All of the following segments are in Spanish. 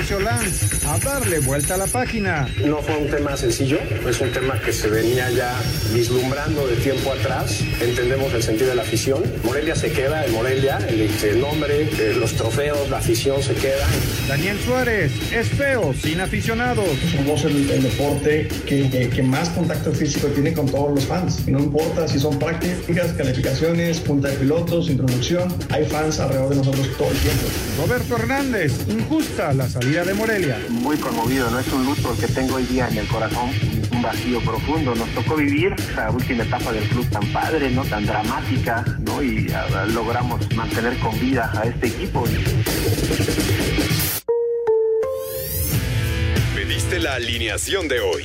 Mauricio Lanz a darle vuelta a la página. No fue un tema sencillo, es un tema que se venía ya vislumbrando de tiempo atrás. Entendemos el sentido de la afición. Morelia se queda en Morelia, el, nombre, eh, los trofeos, la afición se queda. Daniel Suárez es feo, sin aficionados. Somos el, deporte que, que, más contacto físico tiene con todos los fans. No importa si son prácticas, calificaciones, punta de pilotos, introducción, hay fans alrededor de nosotros todo el tiempo. Roberto Hernández, injusta la salida de Morelia. Muy conmovido, no es un luto el que tengo hoy día en el corazón, un vacío profundo. Nos tocó vivir esa última etapa del club tan padre, ¿no? Tan dramática, ¿no? Y ah, logramos mantener con vida a este equipo. Pediste la alineación de hoy.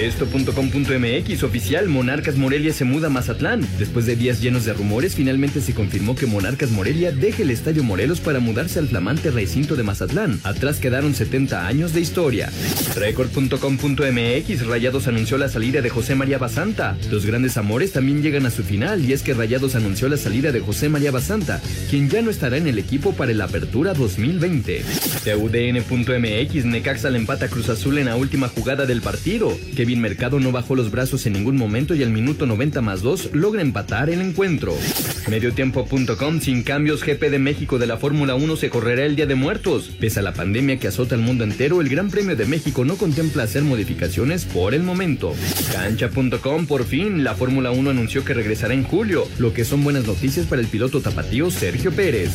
Esto.com.mx oficial, Monarcas Morelia se muda a Mazatlán. Después de días llenos de rumores, finalmente se confirmó que Monarcas Morelia deje el Estadio Morelos para mudarse al flamante recinto de Mazatlán. Atrás quedaron 70 años de historia. Record.com.mx Rayados anunció la salida de José María Basanta. Los grandes amores también llegan a su final y es que Rayados anunció la salida de José María Basanta, quien ya no estará en el equipo para la apertura 2020. TUDN.mx Necaxa le empata Cruz Azul en la última jugada del partido. Kevin Mercado no bajó los brazos en ningún momento y al minuto 90 más 2 logra empatar el encuentro. Mediotiempo.com Sin cambios GP de México de la Fórmula 1 se correrá el Día de Muertos. Pese a la pandemia que azota el mundo entero, el Gran Premio de México no contempla hacer modificaciones por el momento. Cancha.com Por fin, la Fórmula 1 anunció que regresará en julio, lo que son buenas noticias para el piloto tapatío Sergio Pérez.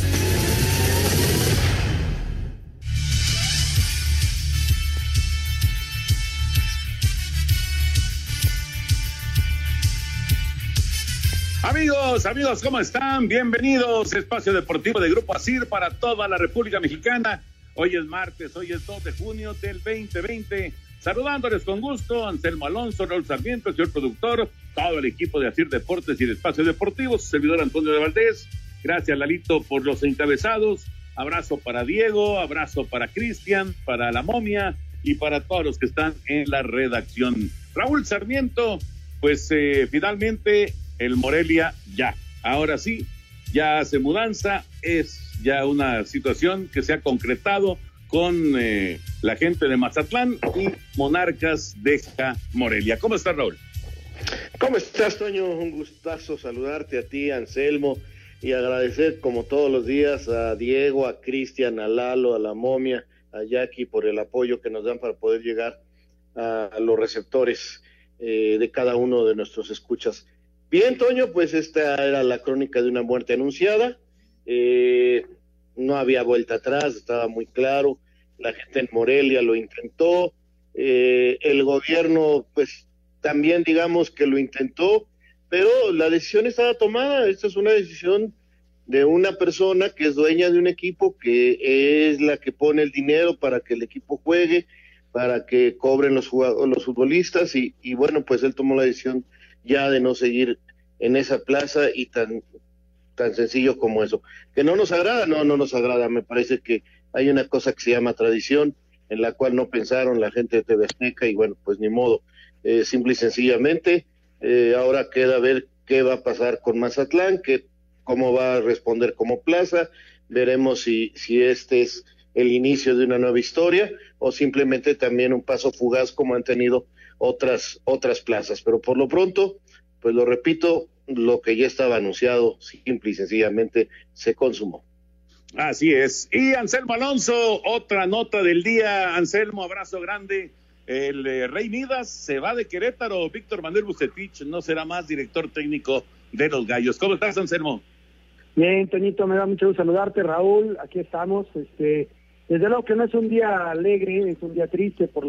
Amigos, amigos, ¿cómo están? Bienvenidos Espacio Deportivo de Grupo ASIR para toda la República Mexicana. Hoy es martes, hoy es 2 de junio del 2020. Saludándoles con gusto, Anselmo Alonso, Raúl Sarmiento, señor productor, todo el equipo de ASIR Deportes y de Espacio Deportivo, su servidor Antonio de Valdés. Gracias, Lalito, por los encabezados. Abrazo para Diego, abrazo para Cristian, para la momia y para todos los que están en la redacción. Raúl Sarmiento, pues eh, finalmente el Morelia ya. Ahora sí, ya hace mudanza, es ya una situación que se ha concretado con eh, la gente de Mazatlán y Monarcas deja Morelia. ¿Cómo estás, Raúl? ¿Cómo estás, Toño? Un gustazo saludarte a ti, Anselmo, y agradecer como todos los días a Diego, a Cristian, a Lalo, a la momia, a Jackie por el apoyo que nos dan para poder llegar a los receptores eh, de cada uno de nuestros escuchas. Bien, Toño, pues esta era la crónica de una muerte anunciada. Eh, no había vuelta atrás, estaba muy claro. La gente en Morelia lo intentó. Eh, el gobierno, pues también digamos que lo intentó, pero la decisión estaba tomada. Esta es una decisión de una persona que es dueña de un equipo, que es la que pone el dinero para que el equipo juegue, para que cobren los, los futbolistas y, y bueno, pues él tomó la decisión ya de no seguir en esa plaza y tan tan sencillo como eso. Que no nos agrada, no, no nos agrada. Me parece que hay una cosa que se llama tradición, en la cual no pensaron la gente de TV y bueno, pues ni modo. Eh, simple y sencillamente, eh, ahora queda ver qué va a pasar con Mazatlán, que, cómo va a responder como plaza. Veremos si, si este es el inicio de una nueva historia o simplemente también un paso fugaz como han tenido otras, otras plazas. Pero por lo pronto, pues lo repito, lo que ya estaba anunciado, simple y sencillamente, se consumó. Así es. Y Anselmo Alonso, otra nota del día. Anselmo, abrazo grande. El eh, Rey Midas se va de Querétaro. Víctor Manuel Bucetich no será más director técnico de los Gallos. ¿Cómo estás, Anselmo? Bien, Toñito, me da mucho gusto saludarte, Raúl. Aquí estamos. Este, desde luego que no es un día alegre, es un día triste por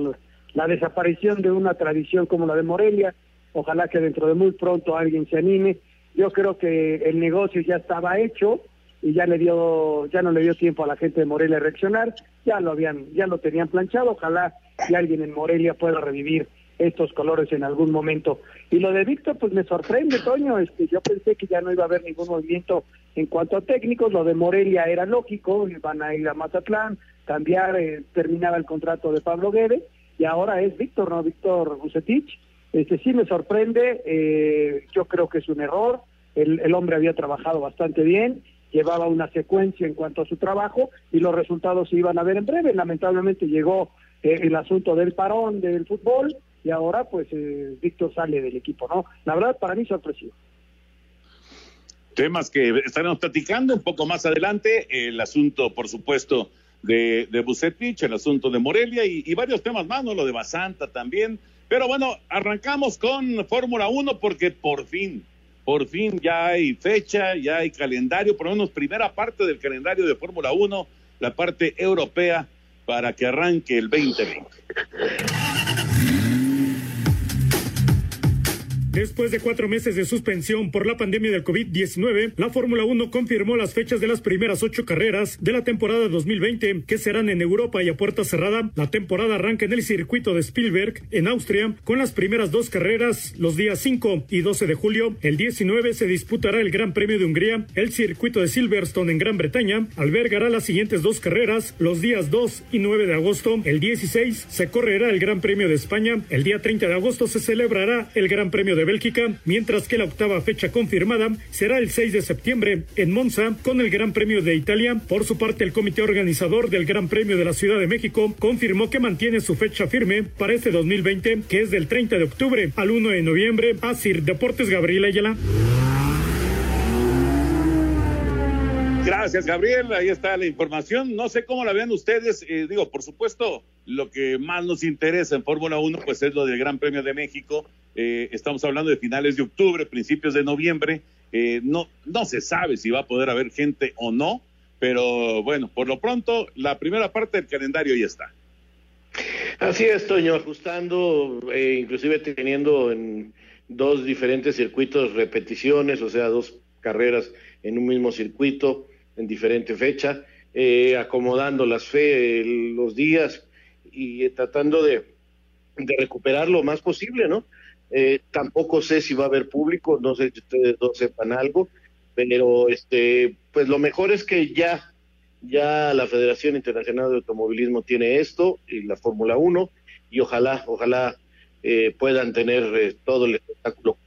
la desaparición de una tradición como la de Morelia. Ojalá que dentro de muy pronto alguien se anime. Yo creo que el negocio ya estaba hecho y ya le dio, ya no le dio tiempo a la gente de Morelia a reaccionar, ya lo habían, ya lo tenían planchado, ojalá que alguien en Morelia pueda revivir estos colores en algún momento. Y lo de Víctor, pues me sorprende, Toño, este, yo pensé que ya no iba a haber ningún movimiento en cuanto a técnicos, lo de Morelia era lógico, van a ir a Mazatlán, cambiar, eh, terminaba el contrato de Pablo Guede, y ahora es Víctor, ¿no? Víctor Bucetich. Este sí me sorprende, eh, yo creo que es un error, el, el hombre había trabajado bastante bien, llevaba una secuencia en cuanto a su trabajo y los resultados se iban a ver en breve. Lamentablemente llegó eh, el asunto del parón del fútbol y ahora pues eh, Víctor sale del equipo, ¿no? La verdad para mí sorpresivo. Temas que estaremos platicando un poco más adelante, el asunto por supuesto de, de Bucetich, el asunto de Morelia y, varios temas más, ¿no? Lo de Basanta también. Pero bueno, arrancamos con Fórmula 1 porque por fin, por fin ya hay fecha, ya hay calendario, por lo menos primera parte del calendario de Fórmula 1, la parte europea para que arranque el 2020. Después de cuatro meses de suspensión por la pandemia del COVID-19, la Fórmula 1 confirmó las fechas de las primeras ocho carreras de la temporada 2020 que serán en Europa y a puerta cerrada. La temporada arranca en el circuito de Spielberg, en Austria, con las primeras dos carreras los días 5 y 12 de julio. El 19 se disputará el Gran Premio de Hungría. El circuito de Silverstone en Gran Bretaña albergará las siguientes dos carreras los días 2 y 9 de agosto. El 16 se correrá el Gran Premio de España. El día 30 de agosto se celebrará el Gran Premio de Bélgica, mientras que la octava fecha confirmada será el 6 de septiembre en Monza con el Gran Premio de Italia. Por su parte, el comité organizador del Gran Premio de la Ciudad de México confirmó que mantiene su fecha firme para este 2020, que es del 30 de octubre al 1 de noviembre. Asir Deportes Gabriela Ayala. Gracias, Gabriel. Ahí está la información. No sé cómo la vean ustedes. Eh, digo, por supuesto, lo que más nos interesa en Fórmula 1 pues es lo del Gran Premio de México. Eh, estamos hablando de finales de octubre, principios de noviembre. Eh, no, no se sabe si va a poder haber gente o no, pero bueno, por lo pronto, la primera parte del calendario ya está. Así es, Toño, ajustando, eh, inclusive teniendo en dos diferentes circuitos repeticiones, o sea, dos carreras en un mismo circuito en diferente fecha, eh, acomodando las fe, los días y tratando de, de, recuperar lo más posible, ¿no? Eh, tampoco sé si va a haber público, no sé si ustedes dos sepan algo, pero este, pues lo mejor es que ya, ya la Federación Internacional de Automovilismo tiene esto y la Fórmula 1 y ojalá, ojalá eh, puedan tener eh, todo el espectáculo.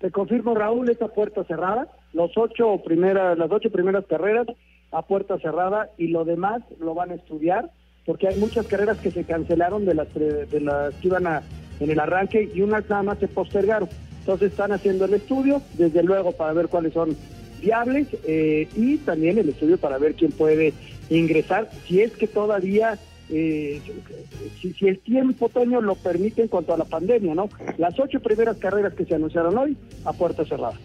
Te confirmo, Raúl, esta puerta cerrada, los ocho primeras, las ocho primeras carreras a puerta cerrada y lo demás lo van a estudiar porque hay muchas carreras que se cancelaron de las, de las que iban a, en el arranque y unas nada más se postergaron. Entonces están haciendo el estudio, desde luego para ver cuáles son viables eh, y también el estudio para ver quién puede ingresar, si es que todavía, eh, si, si, el tiempo, Toño, lo permite en cuanto a la pandemia, ¿no? Las ocho primeras carreras que se anunciaron hoy a puerta cerrada.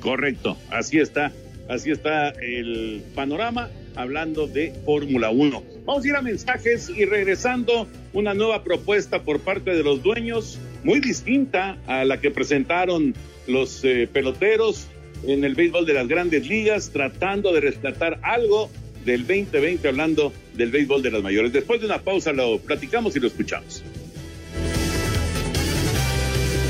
Correcto, así está, así está el panorama hablando de Fórmula 1. Vamos a ir a mensajes y regresando una nueva propuesta por parte de los dueños, muy distinta a la que presentaron los eh, peloteros en el béisbol de las grandes ligas, tratando de rescatar algo del 2020, hablando del béisbol de las mayores. Después de una pausa lo platicamos y lo escuchamos.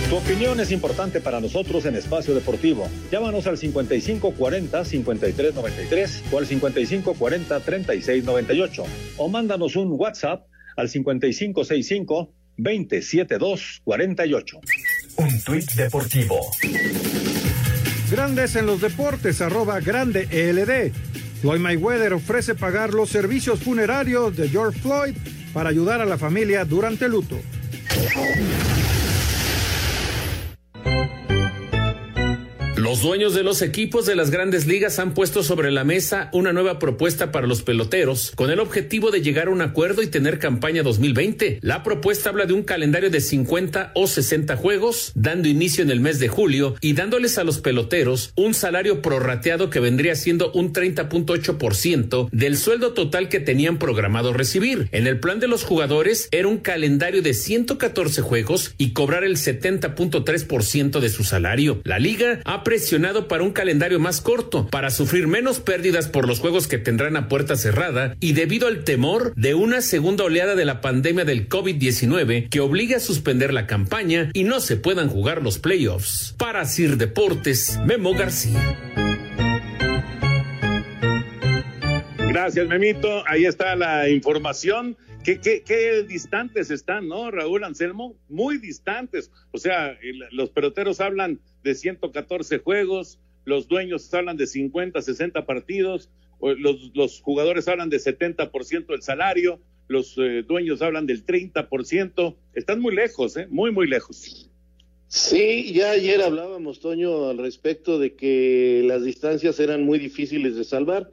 Tu opinión es importante para nosotros en Espacio Deportivo. Llámanos al 5540-5393 o al 5540-3698 o mándanos un WhatsApp al 5565-27248. Un tuit deportivo. Grandes en los deportes, arroba grande ELD. Floyd Mayweather ofrece pagar los servicios funerarios de George Floyd para ayudar a la familia durante el luto. Los dueños de los equipos de las grandes ligas han puesto sobre la mesa una nueva propuesta para los peloteros con el objetivo de llegar a un acuerdo y tener campaña 2020. La propuesta habla de un calendario de 50 o 60 juegos, dando inicio en el mes de julio y dándoles a los peloteros un salario prorrateado que vendría siendo un 30.8% del sueldo total que tenían programado recibir. En el plan de los jugadores era un calendario de 114 juegos y cobrar el 70.3% de su salario. La liga ha presionado para un calendario más corto, para sufrir menos pérdidas por los juegos que tendrán a puerta cerrada y debido al temor de una segunda oleada de la pandemia del COVID-19 que obliga a suspender la campaña y no se puedan jugar los playoffs. Para Sir Deportes, Memo García. Gracias, Memito. Ahí está la información. ¿Qué, qué, qué distantes están, ¿no, Raúl Anselmo? Muy distantes. O sea, los peloteros hablan de 114 juegos, los dueños hablan de 50, 60 partidos, los, los jugadores hablan de 70% del salario, los eh, dueños hablan del 30%. Están muy lejos, ¿eh? Muy, muy lejos. Sí, ya ayer hablábamos, Toño, al respecto de que las distancias eran muy difíciles de salvar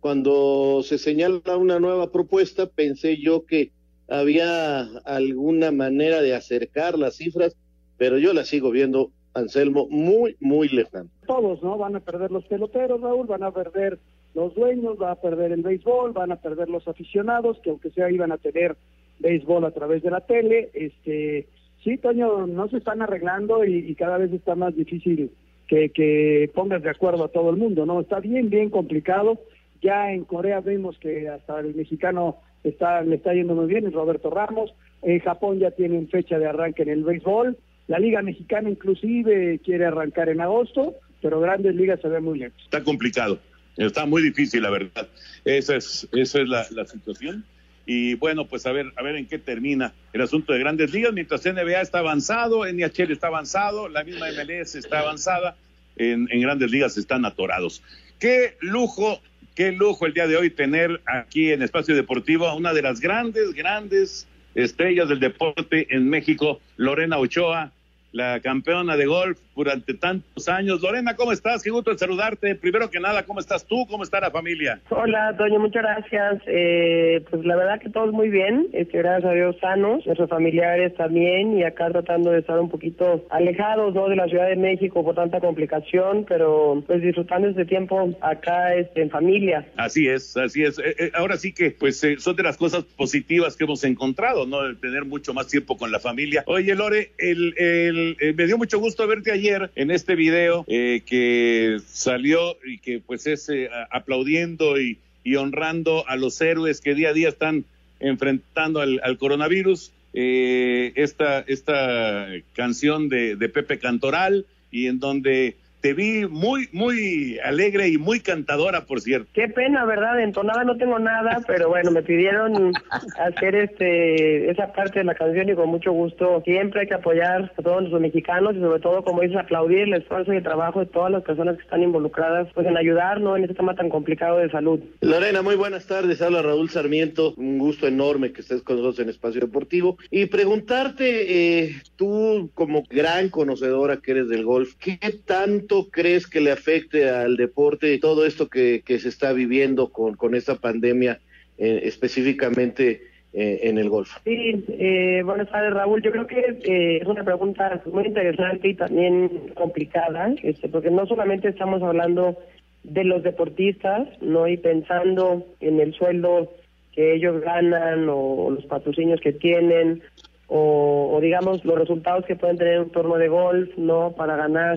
cuando se señala una nueva propuesta, pensé yo que había alguna manera de acercar las cifras, pero yo la sigo viendo, Anselmo, muy, muy lejana. Todos, ¿no? Van a perder los peloteros, Raúl, van a perder los dueños, va a perder el béisbol, van a perder los aficionados, que aunque sea iban a tener béisbol a través de la tele. Este, sí, Toño, no se están arreglando y, y cada vez está más difícil que, que pongas de acuerdo a todo el mundo, ¿no? Está bien, bien complicado ya en Corea vemos que hasta el mexicano está, le está yendo muy bien, Roberto Ramos. En Japón ya tienen fecha de arranque en el béisbol. La Liga Mexicana inclusive quiere arrancar en agosto, pero Grandes Ligas se ve muy lejos. Está complicado, está muy difícil, la verdad. Esa es, esa es la, la situación. Y bueno, pues a ver, a ver en qué termina el asunto de Grandes Ligas, mientras NBA está avanzado, NHL está avanzado, la misma MLS está avanzada, en, en Grandes Ligas están atorados. Qué lujo Qué lujo el día de hoy tener aquí en Espacio Deportivo a una de las grandes, grandes estrellas del deporte en México, Lorena Ochoa, la campeona de golf durante tantos años. Lorena, ¿cómo estás? Qué gusto saludarte. Primero que nada, ¿cómo estás tú? ¿Cómo está la familia? Hola, Toño, muchas gracias. Eh, pues la verdad que todos muy bien, este, gracias a Dios sanos, nuestros familiares también y acá tratando de estar un poquito alejados ¿no? de la Ciudad de México por tanta complicación, pero pues disfrutando este tiempo acá este, en familia. Así es, así es. Eh, eh, ahora sí que pues son de las cosas positivas que hemos encontrado, ¿no? El tener mucho más tiempo con la familia. Oye, Lore, el, el eh, me dio mucho gusto verte ayer en este video eh, que salió y que pues es eh, aplaudiendo y, honrando a los héroes que día a día están enfrentando al, coronavirus. esta, esta canción de, de Pepe Cantoral y en donde te vi muy, muy alegre y muy cantadora, por cierto. Qué pena, ¿verdad? Entonada no tengo nada, pero bueno, me pidieron hacer este esa parte de la canción y con mucho gusto. Siempre hay que apoyar a todos los mexicanos y sobre todo, como dices, aplaudir el esfuerzo y el trabajo de todas las personas que están involucradas pues en ayudarnos en este tema tan complicado de salud. Lorena, muy buenas tardes. Habla Raúl Sarmiento. Un gusto enorme que estés con nosotros en Espacio Deportivo. Y preguntarte, eh, tú como gran conocedora que eres del golf, ¿qué tanto crees que le afecte al deporte todo esto que, se está viviendo con, con esta pandemia eh, específicamente eh, en el golf? Sí, eh, buenas tardes Raúl. Yo creo que eh, es una pregunta muy interesante y también complicada, este, porque no solamente estamos hablando de los deportistas, no y pensando en el sueldo que ellos ganan o los patrocinios que tienen o, o, digamos los resultados que pueden tener un torneo de golf, no para ganar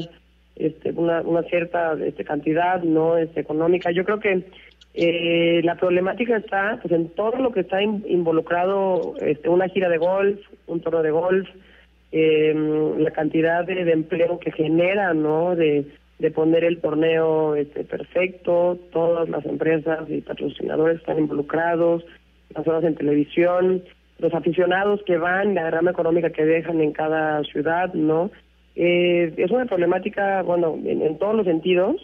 este, una, una cierta este, cantidad no este, económica. Yo creo que eh, la problemática está pues, en todo lo que está involucrado, este, una gira de golf, un torneo de golf, eh, la cantidad de, empleo que genera, ¿no? De, de poner el torneo este, perfecto, todas las empresas y patrocinadores están involucrados, las horas en televisión, los aficionados que van, la rama económica que dejan en cada ciudad, ¿no? Eh, es una problemática, bueno, en, todos los sentidos.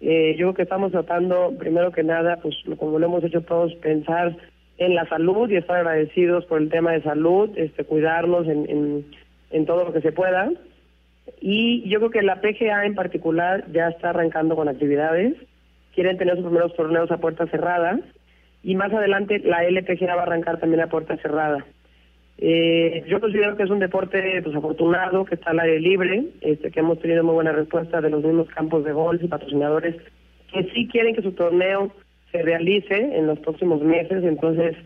Eh, yo creo que estamos tratando, primero que nada, pues como lo hemos hecho todos, pensar en la salud y estar agradecidos por el tema de salud, este, cuidarnos en, en, todo lo que se pueda. Y yo creo que la PGA en particular ya está arrancando con actividades, quieren tener sus primeros torneos a puerta cerrada y más adelante la LPGA va a arrancar también a puerta cerrada. Eh, yo considero que es un deporte pues, afortunado, que está al aire libre, este, que hemos tenido muy buena respuesta de los mismos campos de golf y patrocinadores que sí quieren que su torneo se realice en los próximos meses, entonces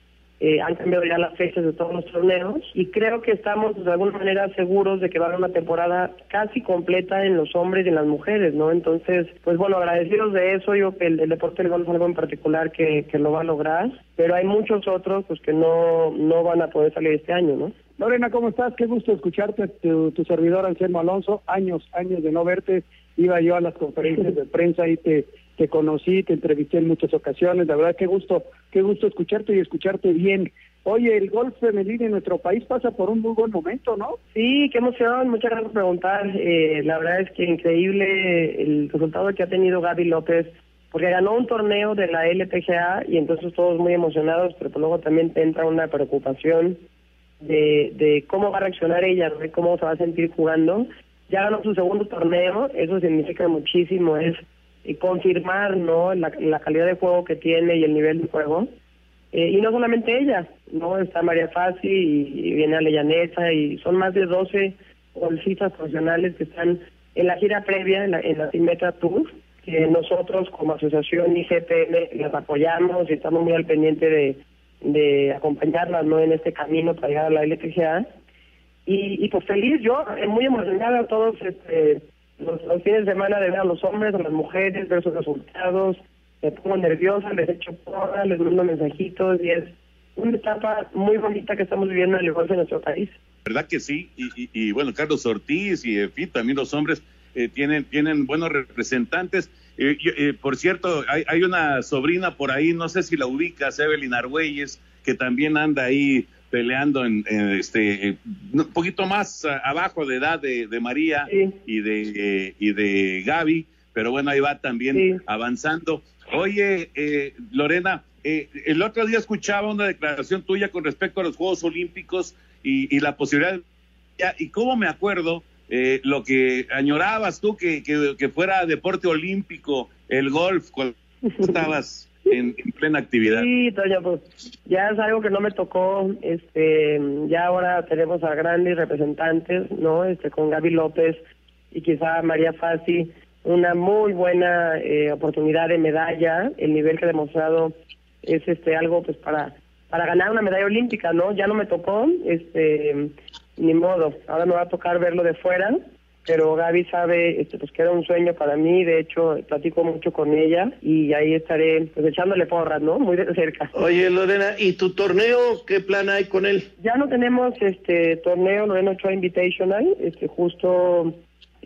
eh, han cambiado ya las fechas de todos los torneos y creo que estamos de alguna manera seguros de que va a haber una temporada casi completa en los hombres y en las mujeres, ¿no? Entonces, pues bueno, agradecidos de eso, yo que el, deporte del golf es algo en particular que, que lo va a lograr, pero hay muchos otros pues que no, no van a poder salir este año, ¿no? Lorena, ¿cómo estás? Qué gusto escucharte, tu, tu servidor Anselmo Alonso, años, años de no verte, iba yo a las conferencias de prensa y te te conocí, te entrevisté en muchas ocasiones, la verdad qué gusto, qué gusto escucharte y escucharte bien. Oye, el golf femenino en nuestro país pasa por un muy buen momento, ¿no? Sí, qué emoción, muchas gracias por preguntar. Eh, la verdad es que increíble el resultado que ha tenido Gaby López, porque ganó un torneo de la LPGA y entonces todos muy emocionados, pero luego también te entra una preocupación de, de cómo va a reaccionar ella, de cómo se va a sentir jugando. Ya ganó su segundo torneo, eso significa muchísimo, es y confirmar no la, calidad de juego que tiene y el nivel de juego. Eh, y no solamente ella, no está María Fassi y, viene Aleyanesa y son más de 12 golfistas profesionales que están en la gira previa, en la, en la Tour, que nosotros como asociación IGPM las apoyamos y estamos muy al pendiente de, de acompañarlas no en este camino para llegar a la LPGA. Y, y pues feliz yo, eh, muy emocionada todos este los, fines de semana de ver a los hombres, a las mujeres, ver sus resultados, me pongo nerviosa, les echo porra, les mando mensajitos y es una etapa muy bonita que estamos viviendo en el golf en nuestro país. ¿Verdad que sí? Y, y, bueno, Carlos Ortiz y en fin, también los hombres eh, tienen, tienen buenos representantes. Eh, eh, por cierto, hay, hay una sobrina por ahí, no sé si la ubicas, Evelyn Argüelles, que también anda ahí peleando en, este un poquito más abajo de edad de, María y de y de Gaby, pero bueno ahí va también avanzando. Oye, eh, Lorena, eh, el otro día escuchaba una declaración tuya con respecto a los Juegos Olímpicos y, la posibilidad y cómo me acuerdo eh, lo que añorabas tú que, que, que fuera deporte olímpico el golf cuando estabas en, plena actividad. Sí, Toño, pues ya es algo que no me tocó, este, ya ahora tenemos a grandes representantes, ¿no? Este, con Gaby López y quizá María Fassi, una muy buena eh, oportunidad de medalla, el nivel que ha demostrado es este algo pues para para ganar una medalla olímpica, ¿no? Ya no me tocó, este, ni modo, ahora me va a tocar verlo de fuera, pero Gaby sabe este, pues que era un sueño para mí, de hecho platico mucho con ella y ahí estaré pues echándole porras, ¿no? Muy de cerca. Oye Lorena, ¿y tu torneo qué plan hay con él? Ya no tenemos este torneo Lorena Ochoa Invitational, este justo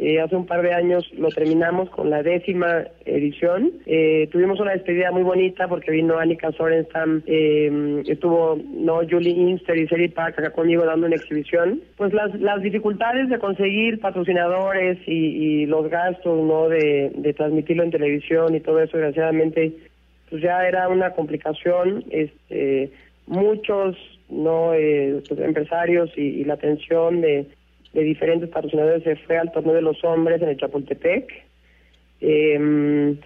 eh, hace un par de años lo terminamos con la décima edición. Eh, tuvimos una despedida muy bonita porque vino Annika Sorenstam, eh, estuvo no Julie Inster y Seri Park acá conmigo dando una exhibición. Pues las, las dificultades de conseguir patrocinadores y, los gastos no de, de transmitirlo en televisión y todo eso, desgraciadamente, pues ya era una complicación. Este, muchos no eh, pues, empresarios y la atención de de diferentes patrocinadores se fue al torneo de los hombres en el Chapultepec. Eh,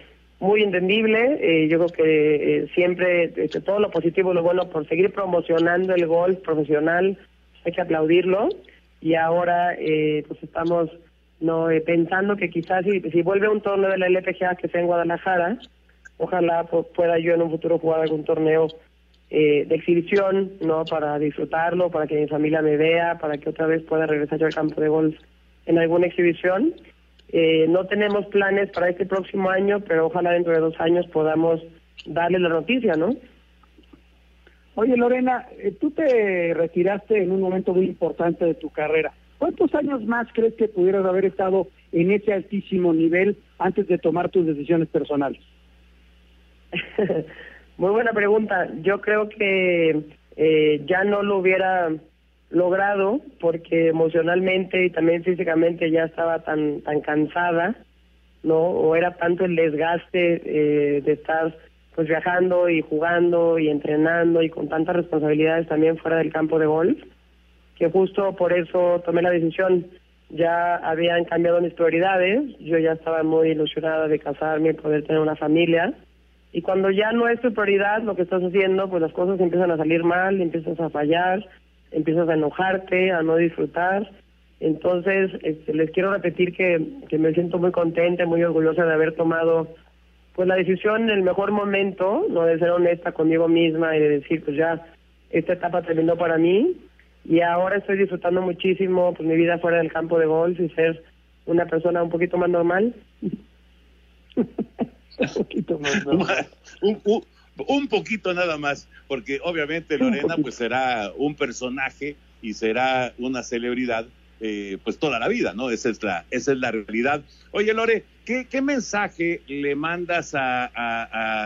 muy entendible, eh, yo creo que eh, siempre este, todo lo positivo lo bueno por seguir promocionando el golf profesional, hay que aplaudirlo y ahora eh, pues estamos no pensando que quizás si, si vuelve un torneo de la LPGA que sea en Guadalajara, ojalá pueda yo en un futuro jugar algún torneo eh, de exhibición, ¿no? Para disfrutarlo, para que mi familia me vea, para que otra vez pueda regresar yo al campo de golf en alguna exhibición. Eh, no tenemos planes para este próximo año, pero ojalá dentro de dos años podamos darle la noticia, ¿no? Oye, Lorena, eh, tú te retiraste en un momento muy importante de tu carrera. ¿Cuántos años más crees que pudieras haber estado en ese altísimo nivel antes de tomar tus decisiones personales? Muy buena pregunta. Yo creo que eh, ya no lo hubiera logrado porque emocionalmente y también físicamente ya estaba tan tan cansada, ¿no? O era tanto el desgaste eh, de estar pues viajando y jugando y entrenando y con tantas responsabilidades también fuera del campo de golf, que justo por eso tomé la decisión ya habían cambiado mis prioridades, yo ya estaba muy ilusionada de casarme y poder tener una familia. Y cuando ya no es tu prioridad lo que estás haciendo, pues las cosas empiezan a salir mal, empiezas a fallar, empiezas a enojarte, a no disfrutar. Entonces, este, les quiero repetir que, que me siento muy contenta, muy orgullosa de haber tomado pues la decisión en el mejor momento, no de ser honesta conmigo misma y de decir, pues ya, esta etapa terminó para mí y ahora estoy disfrutando muchísimo pues mi vida fuera del campo de golf y ser una persona un poquito más normal. un poquito más normal. un, poquito nada más, porque obviamente Lorena pues será un personaje y será una celebridad eh, pues toda la vida, ¿no? Esa es la, esa es la realidad. Oye, Lore, ¿qué, qué mensaje le mandas a,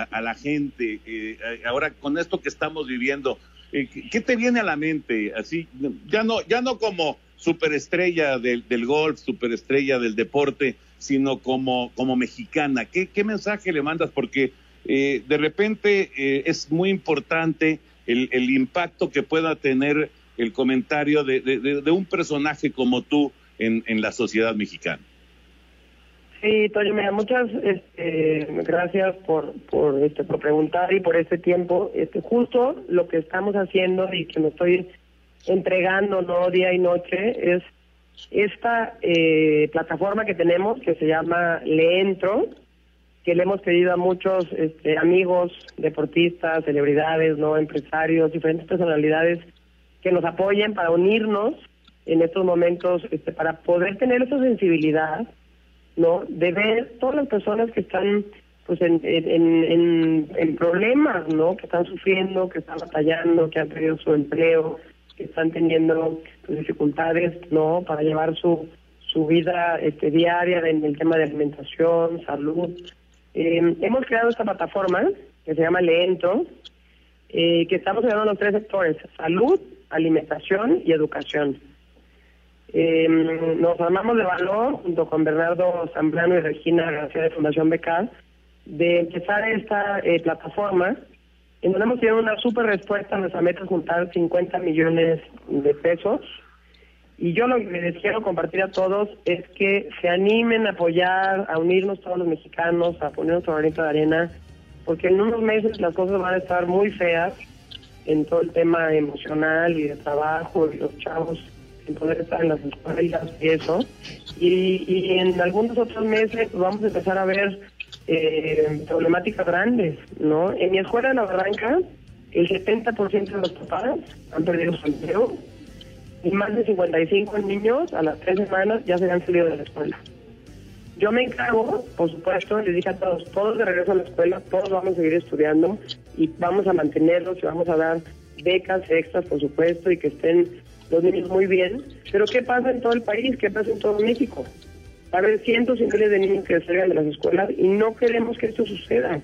a, la gente eh, ahora con esto que estamos viviendo? Eh, ¿Qué te viene a la mente? Así, ya no, ya no como superestrella del, del golf, superestrella del deporte, sino como, como mexicana. ¿Qué, qué mensaje le mandas? Porque de repente es muy importante el, el impacto que pueda tener el comentario de, de, un personaje como tú en, en la sociedad mexicana. Sí, Toño, mira, muchas este, gracias por, por, este, por preguntar y por este tiempo. Este, justo lo que estamos haciendo y que me estoy entregando no día y noche es esta eh, plataforma que tenemos que se llama Leentro, que le hemos pedido a muchos este, amigos, deportistas, celebridades, no empresarios, diferentes personalidades que nos apoyen para unirnos en estos momentos, este, para poder tener esa sensibilidad, ¿no? De ver todas las personas que están pues en, en, en, problemas, ¿no? Que están sufriendo, que están batallando, que han perdido su empleo, que están teniendo pues, dificultades, ¿no? Para llevar su, su vida este, diaria en el tema de alimentación, salud. Eh, hemos creado esta plataforma que se llama Leento, eh, que estamos en los tres sectores, salud, alimentación y educación. Eh, nos armamos de valor junto con Bernardo Zambrano y Regina García de Fundación Beca de empezar esta plataforma en donde hemos tenido una súper respuesta nuestra meta juntar 50 millones de pesos y yo lo que les quiero compartir a todos es que se animen a apoyar, a unirnos todos los mexicanos, a poner nuestro granito de arena, porque en unos meses las cosas van a estar muy feas en todo el tema emocional y de trabajo y los chavos sin poder estar en las escuelas y eso. Y, y en algunos otros meses vamos a empezar a ver eh, problemáticas grandes, ¿no? En mi escuela La Barranca, el 70% de los papás han perdido su empleo y más de 55 niños a las tres semanas ya se han salido de la escuela. Yo me encargo, por supuesto, les dije a todos, todos de regreso a la escuela, todos vamos a seguir estudiando y vamos a mantenerlos y vamos a dar becas extras, por supuesto, y que estén los niños muy bien. Pero ¿qué pasa en todo el país? ¿Qué pasa en todo México? Va a haber cientos y miles de niños que salgan de las escuelas y no queremos que esto suceda.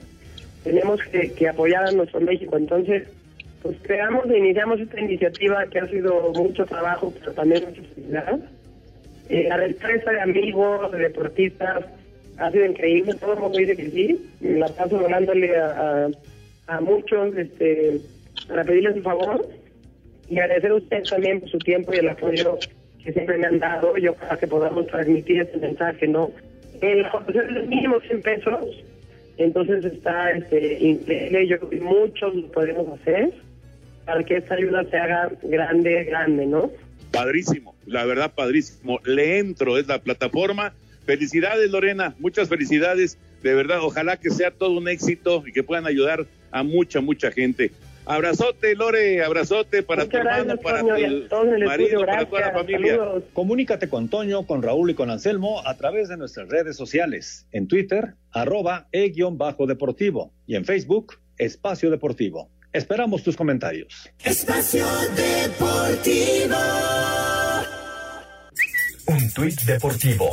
Tenemos que, apoyar a nuestro México. Entonces, pues creamos e iniciamos esta iniciativa que ha sido mucho trabajo, pero también mucha felicidad eh, la respuesta de amigos, de deportistas, ha sido increíble. Todo el mundo dice que sí. La paso hablándole a, a, muchos este, para pedirles un favor y agradecer a ustedes también por su tiempo y el apoyo que siempre me han dado. Yo para que podamos transmitir este mensaje, ¿no? El aportación es mínimo 100 pesos. Entonces está este, increíble. Yo creo que muchos lo podemos hacer para que esta ayuda se haga grande, grande, ¿no? Padrísimo, la verdad padrísimo. Le entro, es la plataforma. Felicidades, Lorena, muchas felicidades. De verdad, ojalá que sea todo un éxito y que puedan ayudar a mucha, mucha gente. Abrazote, Lore, abrazote para tu hermano, para tu marido, para toda la familia. Comunícate con Toño, con Raúl y con Anselmo a través de nuestras redes sociales. En Twitter, arroba e-deportivo y en Facebook, Espacio Deportivo. Esperamos tus comentarios. Espacio Deportivo. Un tuit deportivo.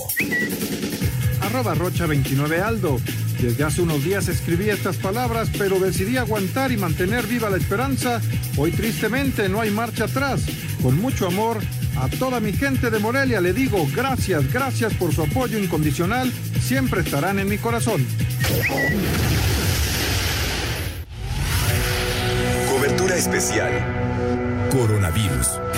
Arroba Rocha 29 Aldo. Desde hace unos días escribí estas palabras, pero decidí aguantar y mantener viva la esperanza. Hoy tristemente no hay marcha atrás. Con mucho amor, a toda mi gente de Morelia le digo gracias, gracias por su apoyo incondicional. Siempre estarán en mi corazón. especial. Coronavirus.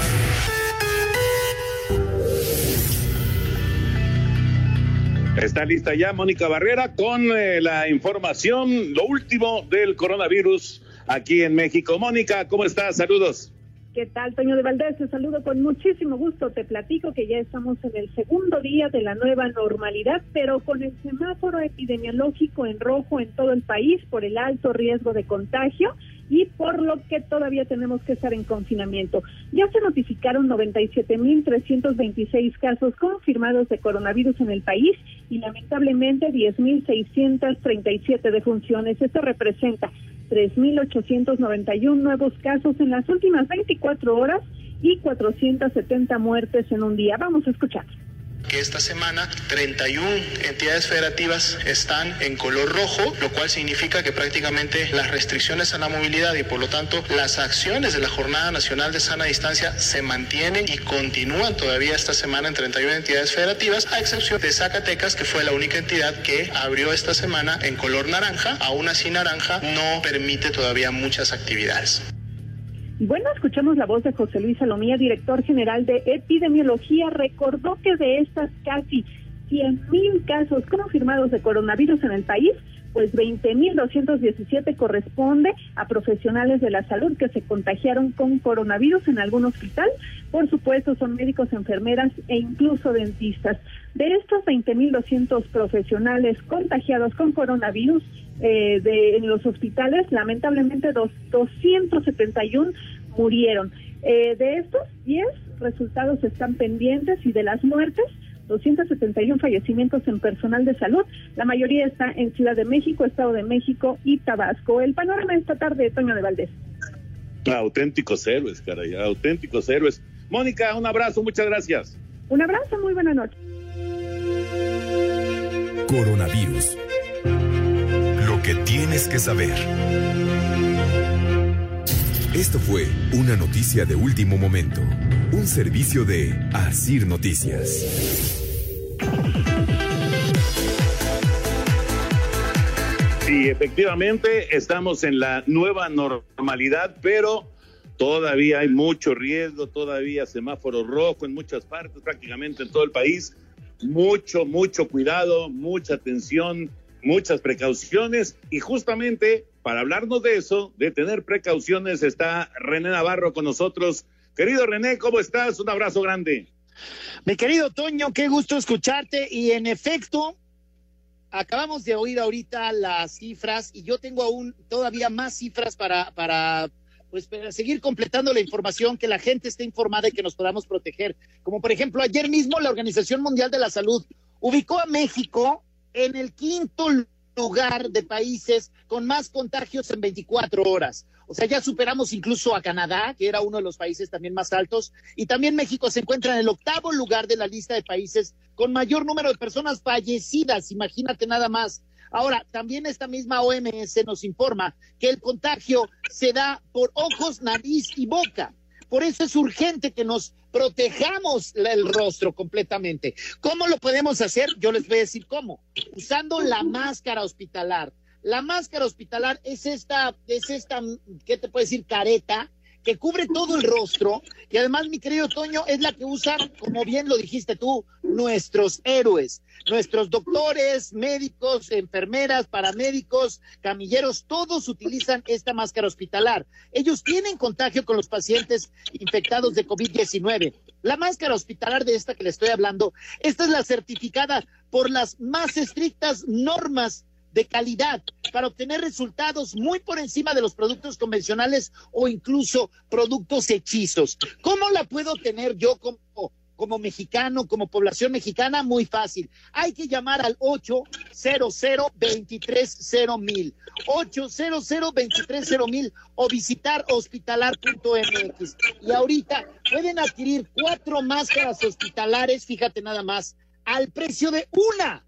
Está lista ya Mónica Barrera con eh, la información, lo último del coronavirus aquí en México. Mónica, ¿cómo estás? Saludos. ¿Qué tal, Toño de Valdés? Te saludo con muchísimo gusto. Te platico que ya estamos en el segundo día de la nueva normalidad, pero con el semáforo epidemiológico en rojo en todo el país por el alto riesgo de contagio y por lo que todavía tenemos que estar en confinamiento. Ya se notificaron 97.326 casos confirmados de coronavirus en el país y lamentablemente 10.637 defunciones. Esto representa 3.891 nuevos casos en las últimas 24 horas y 470 muertes en un día. Vamos a escuchar que esta semana 31 entidades federativas están en color rojo, lo cual significa que prácticamente las restricciones a la movilidad y por lo tanto las acciones de la Jornada Nacional de Sana Distancia se mantienen y continúan todavía esta semana en 31 entidades federativas, a excepción de Zacatecas, que fue la única entidad que abrió esta semana en color naranja. Aún así naranja no permite todavía muchas actividades. Bueno, escuchamos la voz de José Luis Salomía, director general de epidemiología. Recordó que de estas casi 100 mil casos confirmados de coronavirus en el país, pues 20.217 corresponde a profesionales de la salud que se contagiaron con coronavirus en algún hospital. Por supuesto, son médicos, enfermeras e incluso dentistas. De estos 20.200 profesionales contagiados con coronavirus, eh, de, en los hospitales, lamentablemente dos, 271 murieron. Eh, de estos, 10 resultados están pendientes y de las muertes, 271 fallecimientos en personal de salud. La mayoría está en Ciudad de México, Estado de México y Tabasco. El panorama esta tarde, Toño de Valdés. Auténticos héroes, caray, auténticos héroes. Mónica, un abrazo, muchas gracias. Un abrazo, muy buena noche. Coronavirus que tienes que saber. Esto fue una noticia de último momento, un servicio de Asir Noticias. Sí, efectivamente estamos en la nueva normalidad, pero todavía hay mucho riesgo, todavía semáforo rojo en muchas partes, prácticamente en todo el país. Mucho, mucho cuidado, mucha atención muchas precauciones y justamente para hablarnos de eso, de tener precauciones, está René Navarro con nosotros. Querido René, ¿cómo estás? Un abrazo grande. Mi querido Toño, qué gusto escucharte y en efecto, acabamos de oír ahorita las cifras y yo tengo aún todavía más cifras para, para pues para seguir completando la información, que la gente esté informada y que nos podamos proteger. Como por ejemplo, ayer mismo la Organización Mundial de la Salud ubicó a México en el quinto lugar de países con más contagios en 24 horas. O sea, ya superamos incluso a Canadá, que era uno de los países también más altos, y también México se encuentra en el octavo lugar de la lista de países con mayor número de personas fallecidas, imagínate nada más. Ahora, también esta misma OMS nos informa que el contagio se da por ojos, nariz y boca. Por eso es urgente que nos protejamos el rostro completamente. ¿Cómo lo podemos hacer? Yo les voy a decir cómo. Usando la máscara hospitalar. La máscara hospitalar es esta, es esta, ¿qué te puedo decir? Careta que cubre todo el rostro y además, mi querido Toño, es la que usan, como bien lo dijiste tú, nuestros héroes, nuestros doctores, médicos, enfermeras, paramédicos, camilleros, todos utilizan esta máscara hospitalar. Ellos tienen contagio con los pacientes infectados de COVID-19. La máscara hospitalar de esta que le estoy hablando, esta es la certificada por las más estrictas normas de calidad para obtener resultados muy por encima de los productos convencionales o incluso productos hechizos. ¿Cómo la puedo tener yo como, como mexicano, como población mexicana? Muy fácil. Hay que llamar al 800 230 mil, 800 230 mil o visitar hospitalar.mx. Y ahorita pueden adquirir cuatro máscaras hospitalares, fíjate nada más, al precio de una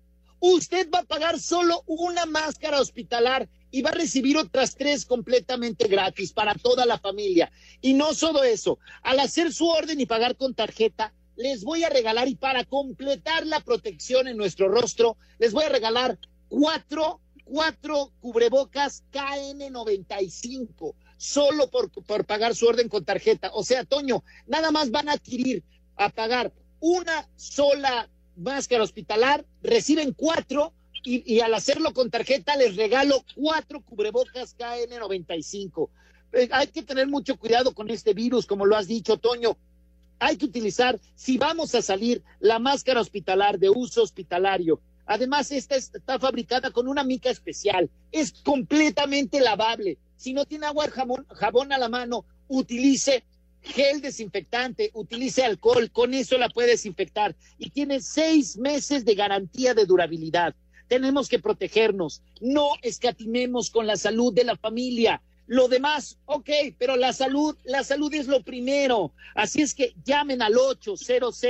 usted va a pagar solo una máscara hospitalar y va a recibir otras tres completamente gratis para toda la familia. Y no solo eso, al hacer su orden y pagar con tarjeta, les voy a regalar y para completar la protección en nuestro rostro, les voy a regalar cuatro, cuatro cubrebocas KN95 solo por, por pagar su orden con tarjeta. O sea, Toño, nada más van a adquirir, a pagar una sola máscara hospitalar, reciben cuatro y, al hacerlo con tarjeta les regalo cuatro cubrebocas KN95. Eh, hay que tener mucho cuidado con este virus, como lo has dicho, Toño. Hay que utilizar, si vamos a salir, la máscara hospitalar de uso hospitalario. Además, esta está fabricada con una mica especial. Es completamente lavable. Si no tiene agua, jabón, jabón a la mano, utilice gel desinfectante, utilice alcohol, con eso la puede desinfectar y tiene seis meses de garantía de durabilidad. Tenemos que protegernos, no escatimemos con la salud de la familia. Lo demás, ok, pero la salud, la salud es lo primero. Así es que llamen al 800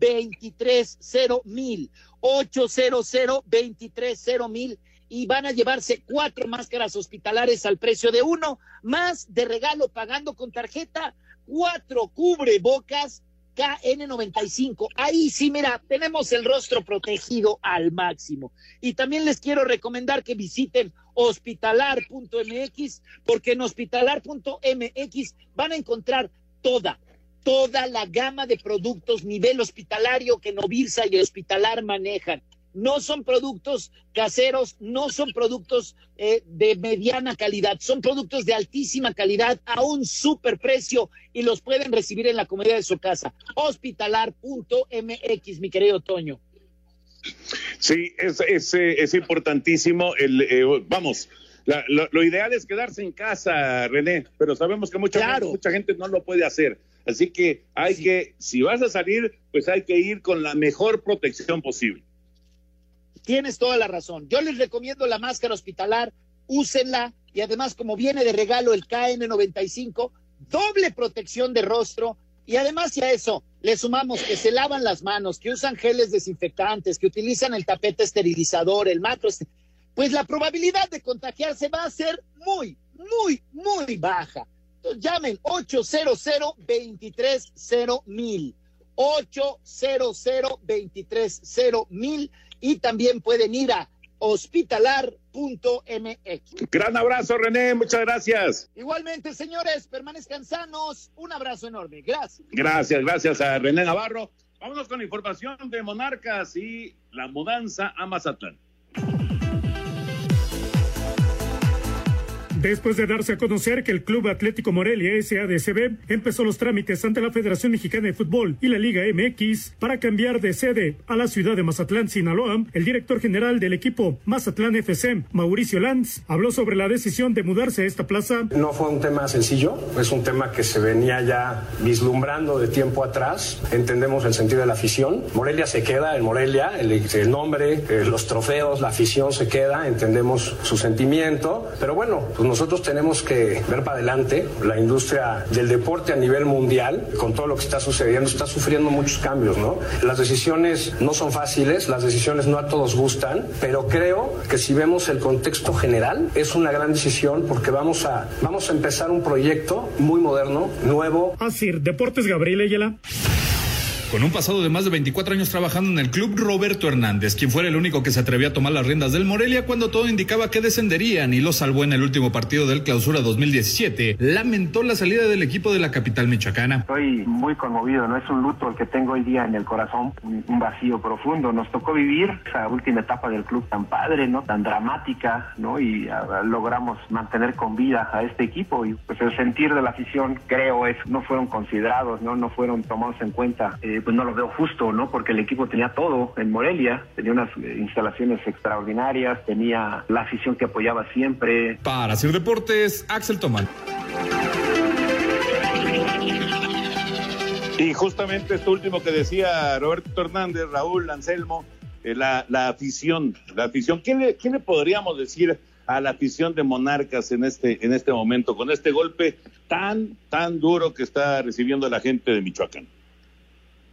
230 mil, 800 230 mil y van a llevarse cuatro máscaras hospitalares al precio de uno, más de regalo pagando con tarjeta cuatro cubrebocas KN95. Ahí sí, mira, tenemos el rostro protegido al máximo. Y también les quiero recomendar que visiten hospitalar.mx, porque en hospitalar.mx van a encontrar toda, toda la gama de productos nivel hospitalario que Novirsa y Hospitalar manejan no son productos caseros, no son productos eh, de mediana calidad, son productos de altísima calidad a un super precio y los pueden recibir en la comodidad de su casa. Hospitalar.mx, mi querido Toño. Sí, es, es, eh, es importantísimo. El, eh, vamos, lo, ideal es quedarse en casa, René, pero sabemos que mucha, gente, mucha gente no lo puede hacer. Así que hay que, si vas a salir, pues hay que ir con la mejor protección posible. Tienes toda la razón. Yo les recomiendo la máscara hospitalar, úsenla y además como viene de regalo el KN95, doble protección de rostro y además a eso le sumamos que se lavan las manos, que usan geles desinfectantes, que utilizan el tapete esterilizador, el macro, pues la probabilidad de contagiarse va a ser muy, muy, muy baja. Entonces, llamen 800 230 mil. 800 230 mil y también pueden ir a hospitalar.mx. Gran abrazo, René, muchas gracias. Igualmente, señores, permanezcan sanos. Un abrazo enorme. Gracias. Gracias, gracias a René Navarro. Vámonos con información de Monarcas y la mudanza a Mazatlán. Después de darse a conocer que el Club Atlético Morelia SADCB empezó los trámites ante la Federación Mexicana de Fútbol y la Liga MX para cambiar de sede a la ciudad de Mazatlán, Sinaloa, el director general del equipo Mazatlán FC, Mauricio Lanz, habló sobre la decisión de mudarse a esta plaza. No fue un tema sencillo, es un tema que se venía ya vislumbrando de tiempo atrás. Entendemos el sentido de la afición. Morelia se queda en Morelia, el, nombre, eh, los trofeos, la afición se queda, entendemos su sentimiento, pero bueno, pues nosotros tenemos que ver para adelante. La industria del deporte a nivel mundial, con todo lo que está sucediendo, está sufriendo muchos cambios, ¿no? Las decisiones no son fáciles, las decisiones no a todos gustan, pero creo que si vemos el contexto general, es una gran decisión porque vamos a, vamos a empezar un proyecto muy moderno, nuevo. Así, Deportes Gabriel Ayala. Con un pasado de más de 24 años trabajando en el club, Roberto Hernández, quien fuera el único que se atrevió a tomar las riendas del Morelia cuando todo indicaba que descenderían y lo salvó en el último partido del Clausura 2017, lamentó la salida del equipo de la capital michoacana. Estoy muy conmovido, no es un luto el que tengo hoy día en el corazón, un vacío profundo. Nos tocó vivir esa última etapa del club tan padre, ¿no? Tan dramática, ¿no? Y ah, logramos mantener con vida a este equipo y pues el sentir de la afición, creo, es no fueron considerados, ¿no? No fueron tomados en cuenta. Eh, pues no lo veo justo, ¿no? Porque el equipo tenía todo en Morelia, tenía unas eh, instalaciones extraordinarias, tenía la afición que apoyaba siempre. Para hacer deportes, Axel Tomán. Y justamente esto último que decía Roberto Hernández, Raúl Anselmo, eh, la, la, afición, la afición, ¿qué le, ¿qué le podríamos decir a la afición de Monarcas en este, en este momento, con este golpe tan, tan duro que está recibiendo la gente de Michoacán?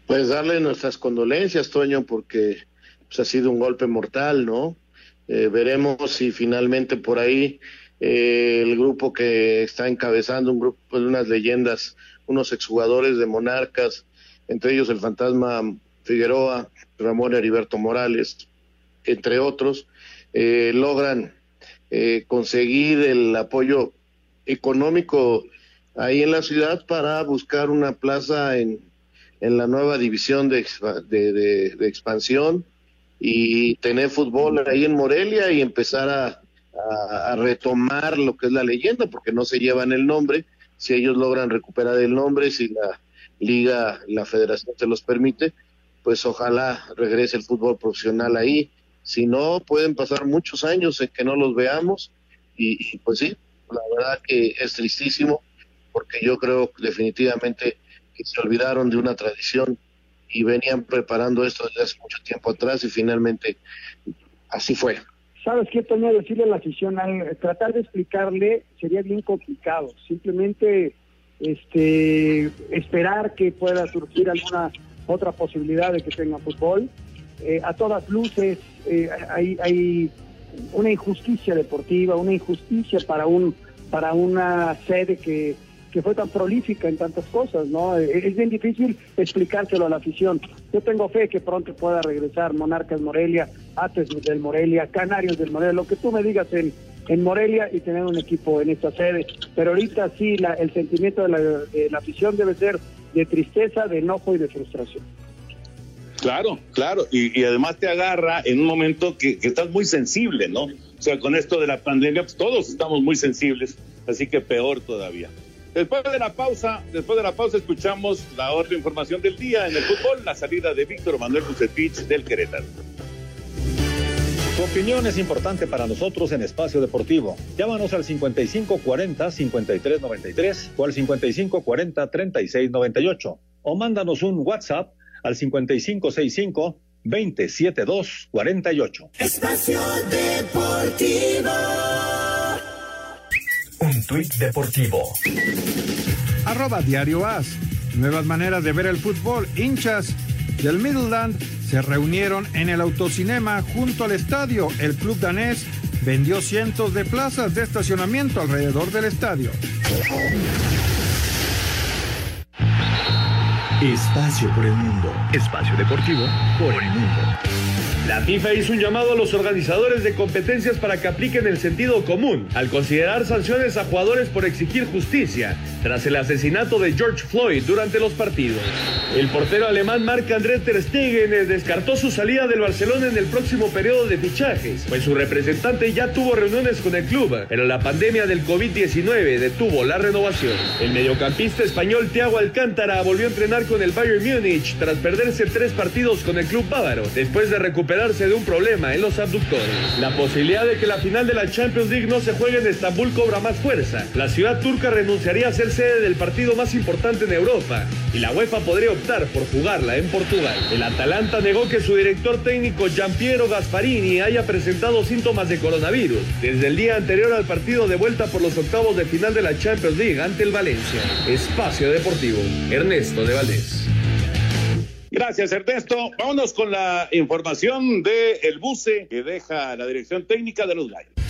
Pues darle nuestras condolencias, Toño, porque pues, ha sido un golpe mortal, ¿no? Eh, veremos si finalmente por ahí eh, el grupo que está encabezando, un grupo de unas leyendas, unos exjugadores de Monarcas, entre ellos el fantasma Figueroa, Ramón Heriberto Morales, entre otros, eh, logran conseguir el apoyo económico ahí en la ciudad para buscar una plaza en en la nueva división de, de, expansión y tener fútbol ahí en Morelia y empezar a, a, retomar lo que es la leyenda, porque no se llevan el nombre, si ellos logran recuperar el nombre, si la liga, la federación se los permite, pues ojalá regrese el fútbol profesional ahí. Si no, pueden pasar muchos años en que no los veamos y, pues sí, la verdad que es tristísimo porque yo creo definitivamente que se olvidaron de una tradición y venían preparando esto desde hace mucho tiempo atrás y finalmente así fue. ¿Sabes qué, Toño? Decirle a la afición, al tratar de explicarle sería bien complicado. Simplemente este, esperar que pueda surgir alguna otra posibilidad de que tenga fútbol. Eh, a todas luces eh, hay, hay una injusticia deportiva, una injusticia para un para una sede que que fue tan prolífica en tantas cosas, ¿no? Es bien difícil explicárselo a la afición. Yo tengo fe que pronto pueda regresar Monarcas Morelia, Ates del Morelia, Canarios del Morelia, lo que tú me digas en, en Morelia y tener un equipo en esta sede. Pero ahorita sí, la, el sentimiento de la, de la afición debe ser de tristeza, de enojo y de frustración. Claro, claro, y, y, además te agarra en un momento que, que, estás muy sensible, ¿no? O sea, con esto de la pandemia, pues todos estamos muy sensibles, así que peor todavía. Después de la pausa, después de la pausa escuchamos la otra información del día en el fútbol, la salida de Víctor Manuel Bucetich del Querétaro. Tu opinión es importante para nosotros en Espacio Deportivo. Llámanos al 5540-5393 o al 5540-3698 o mándanos un WhatsApp al 5565-27248. Espacio Deportivo. Un tuit deportivo. Arroba Diario As. Nuevas maneras de ver el fútbol. Hinchas del Midland se reunieron en el autocinema junto al estadio. El club danés vendió cientos de plazas de estacionamiento alrededor del estadio. Espacio por el mundo. Espacio deportivo por el mundo. La FIFA hizo un llamado a los organizadores de competencias para que apliquen el sentido común al considerar sanciones a jugadores por exigir justicia tras el asesinato de George Floyd durante los partidos. El portero alemán Marc-André Ter Stegen eh, descartó su salida del Barcelona en el próximo periodo de fichajes, pues su representante ya tuvo reuniones con el club, pero la pandemia del COVID-19 detuvo la renovación. El mediocampista español Thiago Alcántara volvió a entrenar con el Bayern Múnich tras perderse tres partidos con el club bávaro, después de recuperar de un problema en los abductores. La posibilidad de que la final de la Champions League no se juegue en Estambul cobra más fuerza. La ciudad turca renunciaría a ser sede del partido más importante en Europa y la UEFA podría optar por jugarla en Portugal. El Atalanta negó que su director técnico Giampiero Gasparini haya presentado síntomas de coronavirus desde el día anterior al partido de vuelta por los octavos de final de la Champions League ante el Valencia. Espacio Deportivo, Ernesto de Valdés. Gracias, Ernesto. Vámonos con la información de el buce que deja la dirección técnica de los Gallos.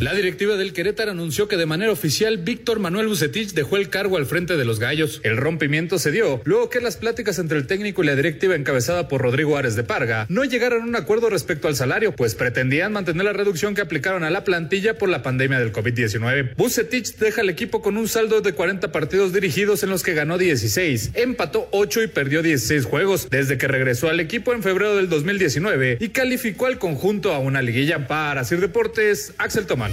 La directiva del Querétaro anunció que de manera oficial Víctor Manuel Bucetich dejó el cargo al frente de los Gallos. El rompimiento se dio luego que las pláticas entre el técnico y la directiva encabezada por Rodrigo Ares de Parga no llegaron a un acuerdo respecto al salario, pues pretendían mantener la reducción que aplicaron a la plantilla por la pandemia del COVID-19. Bucetich deja el equipo con un saldo de 40 partidos dirigidos en los que ganó 16, empató 8 y perdió 16 juegos desde que regresó al equipo en febrero del 2019 y calificó al conjunto a una liguilla para Sir Deportes, Axel Tomás.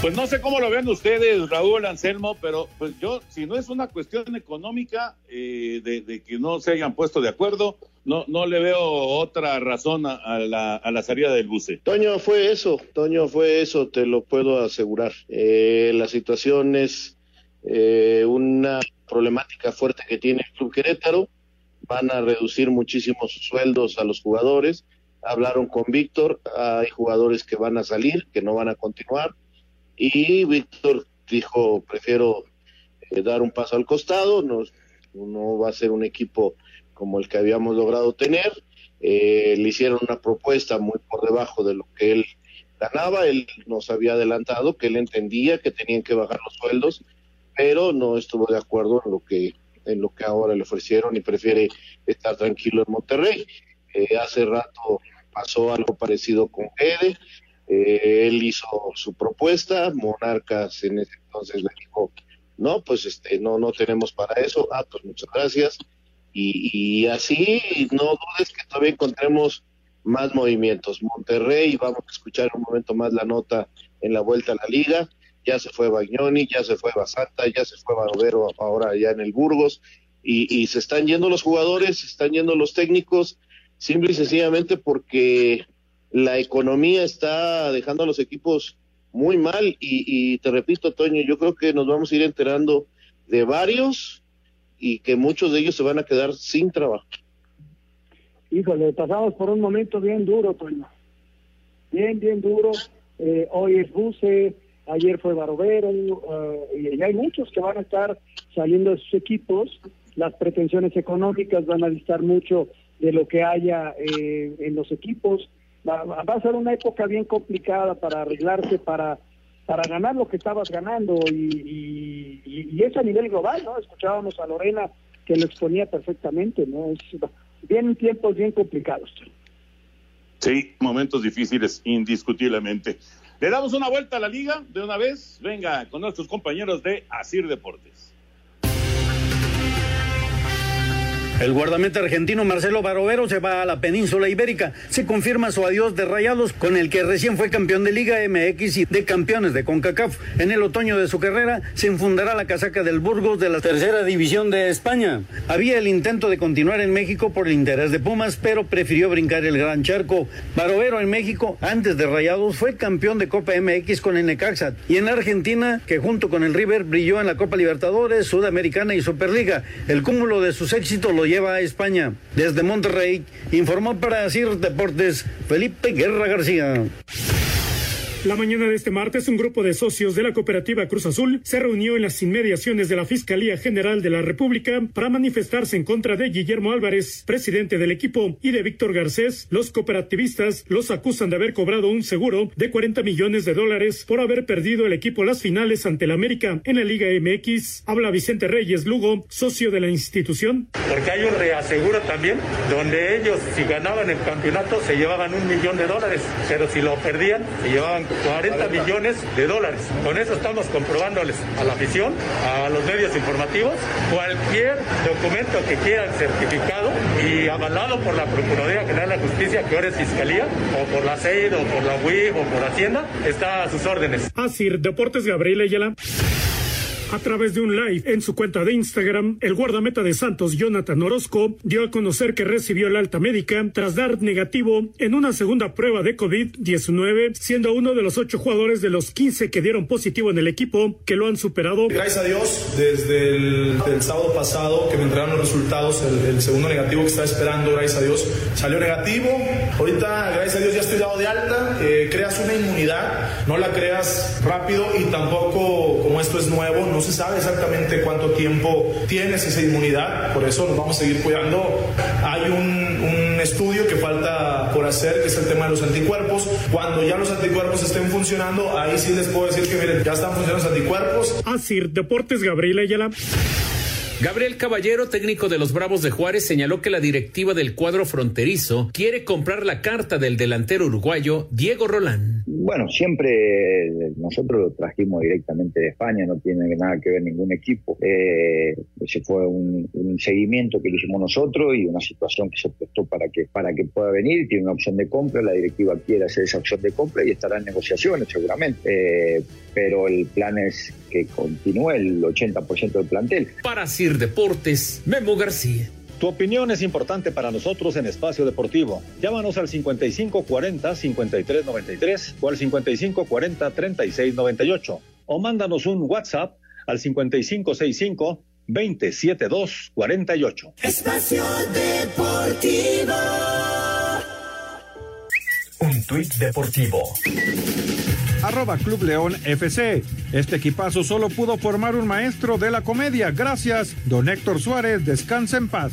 Pues no sé cómo lo vean ustedes, Raúl Anselmo, pero pues yo, si no es una cuestión económica eh, de, que no se hayan puesto de acuerdo, no, no le veo otra razón a, la, salida del buce. Toño, fue eso, Toño, fue eso, te lo puedo asegurar. Eh, la situación es eh, una problemática fuerte que tiene el Club Querétaro, van a reducir muchísimo sus sueldos a los jugadores hablaron con Víctor, hay jugadores que van a salir, que no van a continuar, y Víctor dijo, prefiero eh, dar un paso al costado, no, no va a ser un equipo como el que habíamos logrado tener, eh, le hicieron una propuesta muy por debajo de lo que él ganaba, él nos había adelantado que él entendía que tenían que bajar los sueldos, pero no estuvo de acuerdo en lo que en lo que ahora le ofrecieron y prefiere estar tranquilo en Monterrey. Eh, hace rato pasó algo parecido con Ede, Eh, él hizo su propuesta, Monarcas en ese entonces le dijo, no, pues este, no, no tenemos para eso, ah, pues muchas gracias. Y, y así, no dudes que todavía encontremos más movimientos. Monterrey, vamos a escuchar un momento más la nota en la vuelta a la liga, ya se fue Bagnoni, ya se fue Basanta, ya se fue Barovero ahora ya en el Burgos, y, y se están yendo los jugadores, se están yendo los técnicos, simple y sencillamente porque la economía está dejando a los equipos muy mal y, y te repito, Toño, yo creo que nos vamos a ir enterando de varios y que muchos de ellos se van a quedar sin trabajo. Híjole, pasamos por un momento bien duro, Toño. Bien, bien duro. Eh, hoy es Buse, ayer fue Barovero, eh, y hay muchos que van a estar saliendo de sus equipos. Las pretensiones económicas van a distar mucho de lo que haya eh, en los equipos. Va, va, a ser una época bien complicada para arreglarse, para para ganar lo que estabas ganando y, y, y a nivel global, ¿no? Escuchábamos a Lorena que lo exponía perfectamente, ¿no? Es, vienen tiempos bien complicados. Sí, momentos difíciles, indiscutiblemente. Le damos una vuelta a la liga de una vez. Venga con nuestros compañeros de Asir Deportes. El guardameta argentino Marcelo Barovero se va a la península ibérica. Se confirma su adiós de Rayados, con el que recién fue campeón de Liga MX y de campeones de CONCACAF. En el otoño de su carrera se infundará la casaca del Burgos de la tercera división de España. Había el intento de continuar en México por el interés de Pumas, pero prefirió brincar el gran charco. Barovero en México, antes de Rayados, fue campeón de Copa MX con el Necaxa. Y en Argentina, que junto con el River brilló en la Copa Libertadores, Sudamericana y Superliga. El cúmulo de sus éxitos lo lleva a España. Desde Monterrey, informó para CIR Deportes Felipe Guerra García. La mañana de este martes, un grupo de socios de la cooperativa Cruz Azul se reunió en las inmediaciones de la Fiscalía General de la República para manifestarse en contra de Guillermo Álvarez, presidente del equipo, y de Víctor Garcés. Los cooperativistas los acusan de haber cobrado un seguro de 40 millones de dólares por haber perdido el equipo las finales ante el América en la Liga MX. Habla Vicente Reyes Lugo, socio de la institución. Porque hay un reaseguro también, donde ellos, si ganaban el campeonato, se llevaban un millón de dólares, pero si lo perdían, se llevaban 40 millones de dólares. Con eso estamos comprobándoles a la afición, a los medios informativos, cualquier documento que quieran certificado y avalado por la Procuraduría General de la Justicia, que ahora es Fiscalía, o por la CEID, o por la UIF, o por Hacienda, está a sus órdenes. Así, Deportes Gabriel Ayala. A través de un live en su cuenta de Instagram, el guardameta de Santos, Jonathan Orozco, dio a conocer que recibió el alta médica tras dar negativo en una segunda prueba de COVID-19, siendo uno de los ocho jugadores de los 15 que dieron positivo en el equipo que lo han superado. Gracias a Dios, desde el, el sábado pasado que me entregaron los resultados, el, el, segundo negativo que estaba esperando, gracias a Dios, salió negativo. Ahorita, gracias a Dios, ya estoy dado de alta. Eh, creas una inmunidad, no la creas rápido y tampoco, como esto es nuevo, no no se sabe exactamente cuánto tiempo tienes esa inmunidad, por eso nos vamos a seguir cuidando. Hay un, un, estudio que falta por hacer, que es el tema de los anticuerpos. Cuando ya los anticuerpos estén funcionando, ahí sí les puedo decir que miren, ya están funcionando los anticuerpos. Así, Deportes Gabriela Ayala. Gabriel Caballero, técnico de los Bravos de Juárez, señaló que la directiva del cuadro fronterizo quiere comprar la carta del delantero uruguayo Diego Rolán. Bueno, siempre nosotros lo trajimos directamente de España, no tiene nada que ver ningún equipo. Eh, ese fue un, un, seguimiento que le hicimos nosotros y una situación que se prestó para que, para que pueda venir. Tiene una opción de compra, la directiva quiere hacer esa opción de compra y estará en negociaciones seguramente. Eh, pero el plan es que continúe el 80% del plantel. Para Sir Deportes, Memo García. Tu opinión es importante para nosotros en Espacio Deportivo. Llámanos al 5540-5393 o al 5540-3698 o mándanos un WhatsApp al 5565-27248. Espacio Deportivo. Un tuit deportivo arroba Club León FC. Este equipazo solo pudo formar un maestro de la comedia. Gracias, don Héctor Suárez. Descansa en paz.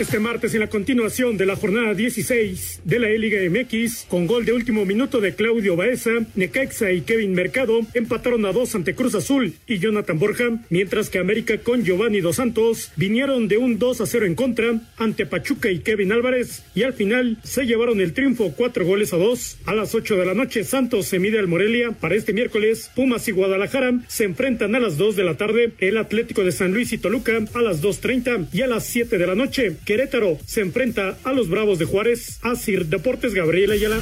Este martes en la continuación de la jornada 16 de la E-Liga MX, con gol de último minuto de Claudio Baeza, Necaxa y Kevin Mercado empataron a dos ante Cruz Azul y Jonathan Borja, mientras que América con Giovanni Dos Santos vinieron de un 2 a 0 en contra ante Pachuca y Kevin Álvarez y al final se llevaron el triunfo cuatro goles a dos. A las 8 de la noche Santos se mide al Morelia. Para este miércoles Pumas y Guadalajara se enfrentan a las 2 de la tarde. El Atlético de San Luis y Toluca a las 2.30 y a las 7 de la noche Querétaro se enfrenta a los Bravos de Juárez. Asir Deportes Gabriel Ayala.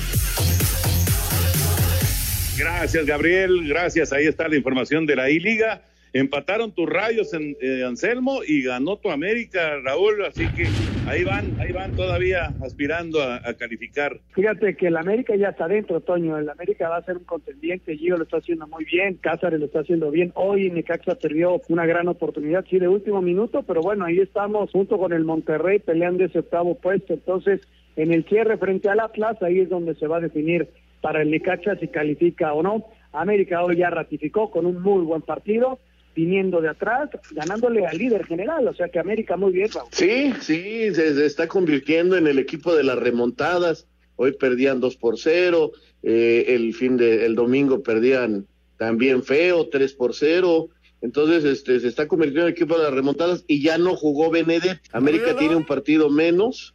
Gracias, Gabriel. Gracias. Ahí está la información de la I-Liga. Empataron tus rayos en eh, Anselmo y ganó tu América, Raúl. Así que ahí van, ahí van todavía aspirando a, calificar. Fíjate que el América ya está dentro, Toño. El América va a ser un contendiente. Gio lo está haciendo muy bien. Cázares lo está haciendo bien. Hoy Necaxa perdió una gran oportunidad, sí, de último minuto, pero bueno, ahí estamos junto con el Monterrey peleando ese octavo puesto. Entonces, en el cierre frente al Atlas, ahí es donde se va a definir para el Necaxa si califica o no. América hoy ya ratificó con un muy buen partido viniendo de atrás, ganándole al líder general, o sea que América muy bien. Raúl. Sí, sí, se, se, está convirtiendo en el equipo de las remontadas. Hoy perdían 2 por 0, eh, el fin de el domingo perdían también feo, 3 por 0. Entonces, este, se está convirtiendo en el equipo de las remontadas y ya no jugó Benedet. América tiene un partido menos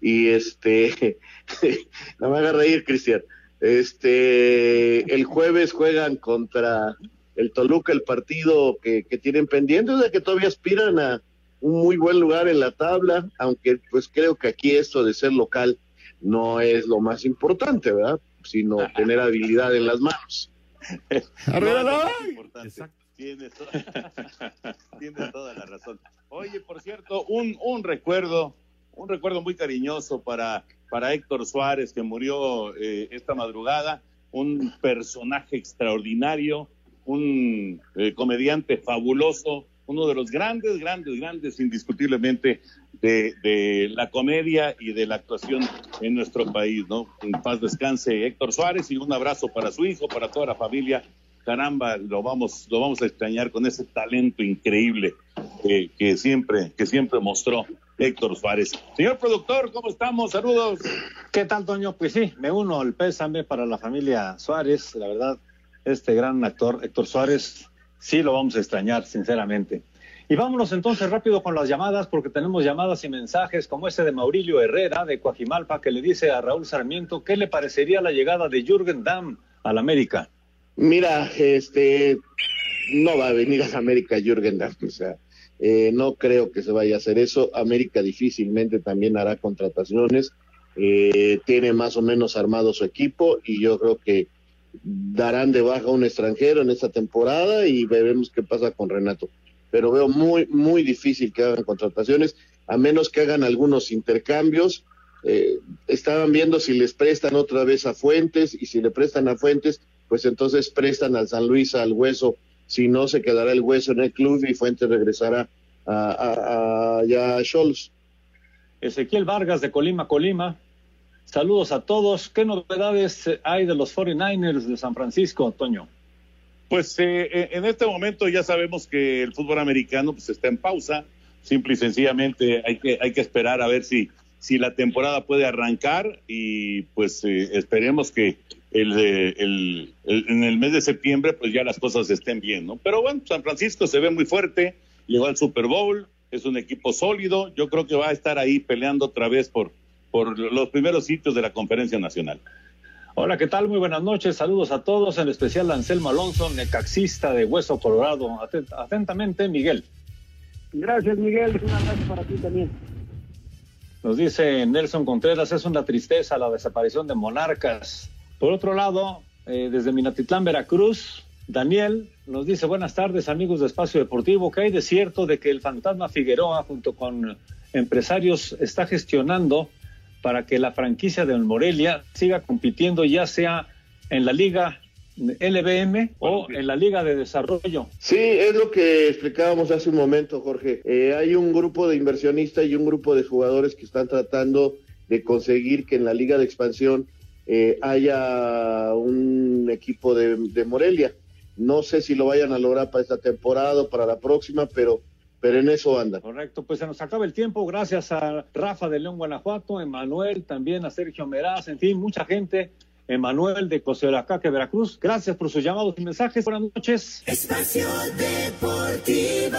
y este, no me haga reír, Cristian. Este, el jueves juegan contra el Toluca, el partido que, que tienen pendiente, o sea que todavía aspiran a un muy buen lugar en la tabla, aunque pues creo que aquí esto de ser local no es lo más importante, ¿verdad? Sino tener habilidad en las manos. Tienes toda, tienes toda la razón. Oye, por cierto, un, un recuerdo, un recuerdo muy cariñoso para, para Héctor Suárez, que murió eh, esta madrugada, un personaje extraordinario, un eh, comediante fabuloso, uno de los grandes, grandes, grandes, indiscutiblemente, de, de, la comedia y de la actuación en nuestro país, ¿no? En paz descanse Héctor Suárez y un abrazo para su hijo, para toda la familia. Caramba, lo vamos, lo vamos a extrañar con ese talento increíble que, que siempre, que siempre mostró Héctor Suárez. Señor productor, ¿cómo estamos? Saludos. ¿Qué tal, Toño? Pues sí, me uno al pésame para la familia Suárez, la verdad este gran actor Héctor Suárez, sí lo vamos a extrañar, sinceramente. Y vámonos entonces rápido con las llamadas, porque tenemos llamadas y mensajes como ese de Maurilio Herrera de Coajimalpa, que le dice a Raúl Sarmiento qué le parecería la llegada de Jürgen Damm al América. Mira, este no va a venir a América Jürgen Damm, o sea, eh, no creo que se vaya a hacer eso. América difícilmente también hará contrataciones, eh, tiene más o menos armado su equipo y yo creo que darán de baja a un extranjero en esta temporada y veremos qué pasa con Renato. Pero veo muy, muy difícil que hagan contrataciones, a menos que hagan algunos intercambios. Eh, estaban viendo si les prestan otra vez a Fuentes y si le prestan a Fuentes, pues entonces prestan al San Luis al hueso. Si no, se quedará el hueso en el club y Fuentes regresará a, ya a Scholz. Ezequiel Vargas de Colima, Colima. Saludos a todos. ¿Qué novedades hay de los 49ers de San Francisco, Antonio? Pues eh, en este momento ya sabemos que el fútbol americano pues, está en pausa. Simple y sencillamente hay que, hay que esperar a ver si, si la temporada puede arrancar y pues eh, esperemos que el, el, en el mes de septiembre pues ya las cosas estén bien, ¿no? Pero bueno, San Francisco se ve muy fuerte, llegó al Super Bowl, es un equipo sólido, yo creo que va a estar ahí peleando otra vez por, por los primeros sitios de la conferencia nacional. Hola, ¿qué tal? Muy buenas noches. Saludos a todos, en especial a Anselmo Alonso, necaxista de Hueso Colorado. Atent atentamente, Miguel. Gracias, Miguel. Un abrazo para ti también. Nos dice Nelson Contreras, es una tristeza la desaparición de monarcas. Por otro lado, eh, desde Minatitlán, Veracruz, Daniel nos dice, buenas tardes amigos de Espacio Deportivo, que hay de cierto de que el fantasma Figueroa junto con empresarios está gestionando para que la franquicia del Morelia siga compitiendo ya sea en la liga LBM o en la Liga de Desarrollo. Sí, es lo que explicábamos hace un momento, Jorge. Eh, hay un grupo de inversionistas y un grupo de jugadores que están tratando de conseguir que en la Liga de Expansión eh, haya un equipo de, de, Morelia. No sé si lo vayan a lograr para esta temporada o para la próxima, pero pero en eso anda. Correcto, pues se nos acaba el tiempo. Gracias a Rafa de León, Guanajuato, Emanuel, también a Sergio Meraz, en fin, mucha gente. Emanuel de Coselacaque, Veracruz. Gracias por sus llamados y mensajes. Buenas noches. Espacio Deportivo.